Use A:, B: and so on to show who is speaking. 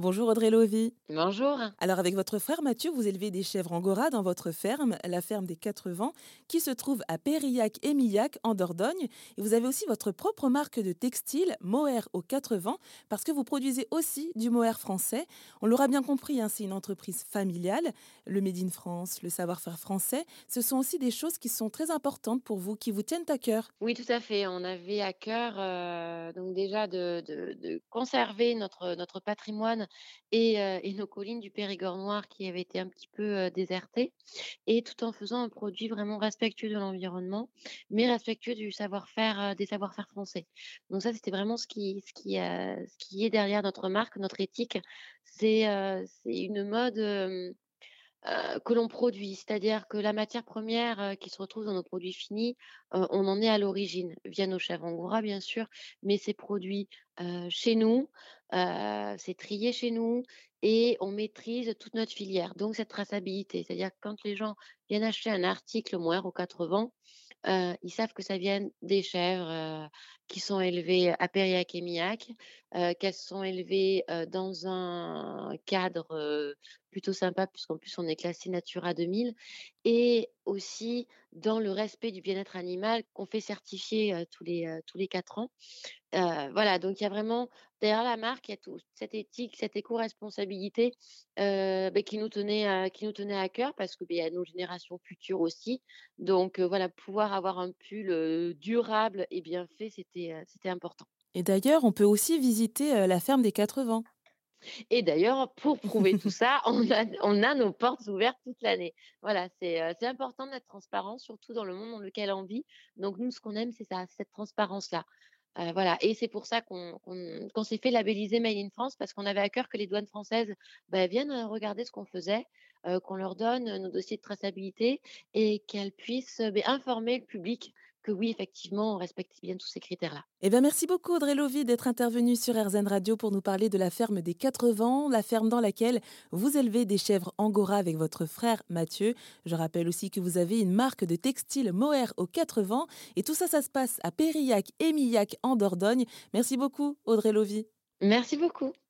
A: Bonjour Audrey Lovy.
B: Bonjour.
A: Alors avec votre frère Mathieu, vous élevez des chèvres angora dans votre ferme, la ferme des Quatre Vents, qui se trouve à Périllac et Millac en Dordogne. Et vous avez aussi votre propre marque de textile, Mohair aux Quatre Vents, parce que vous produisez aussi du mohair français. On l'aura bien compris, hein, c'est une entreprise familiale. Le Made in France, le savoir-faire français, ce sont aussi des choses qui sont très importantes pour vous, qui vous tiennent à cœur.
B: Oui, tout à fait. On avait à cœur euh, donc déjà de, de- de conserver notre, notre patrimoine et, nos collines du Périgord noir qui avaient été un petit peu désertées, et tout en faisant un produit vraiment respectueux de l'environnement, mais respectueux du savoir-faire, des savoir-faire français. Donc ça, c'était vraiment ce qui, ce qui, ce qui est derrière notre marque, notre éthique. C'est c'est une mode. Euh, que l'on produit. C'est-à-dire que la matière première, heu, qui se retrouve dans nos produits finis, heu, on en est à l'origine, via nos chèvres angora bien sûr, mais c'est produit, chez nous, c'est trié chez nous et on maîtrise toute notre filière. Donc cette traçabilité, c'est-à-dire que quand les gens viennent acheter un article mohair aux 4 vents, ils savent que ça vient des chèvres, qui sont élevées à Périac-et-Miac, heu, qu'elles sont élevées, heu, dans un cadre, heu, plutôt sympa puisqu'en plus on est classé Natura 2000 et aussi dans le respect du bien-être animal qu'on fait certifier, heu, tous les, tous les 4 ans. Voilà, donc il y a vraiment derrière la marque, il y a tout cette éthique, cette éco-responsabilité, beh, qui nous tenait à qui nous tenait à cœur parce que, il y a nos générations futures aussi. Donc voilà, pouvoir avoir un pull, durable et bien fait, c'était, c'était important.
A: Et d'ailleurs, on peut aussi visiter la ferme des Quatre Vents.
B: Et d'ailleurs, pour prouver tout ça, on a on a nos portes ouvertes toute l'année. Voilà, c'est, important d'être transparent, surtout dans le monde dans lequel on vit. Donc nous, ce qu'on aime, c'est ça, cette transparence-là. Voilà et c'est pour ça qu'on qu'on qu'on s'est fait labelliser Made in France parce qu'on avait à cœur que les douanes françaises, bah, viennent, regarder ce qu'on faisait, qu'on leur donne, nos dossiers de traçabilité et qu'elles puissent, beh, informer le public que oui, effectivement, on respecte bien tous ces critères-là.
A: Eh bien, merci beaucoup Audrey Lovy d'être intervenue sur RZN Radio pour nous parler de la ferme des Quatre Vents, la ferme dans laquelle vous élevez des chèvres angora avec votre frère Mathieu. Je rappelle aussi que vous avez une marque de textile Mohair aux Quatre Vents et tout ça, ça se passe à Périllac et Millac en Dordogne. Merci beaucoup Audrey Lovy.
B: Merci beaucoup.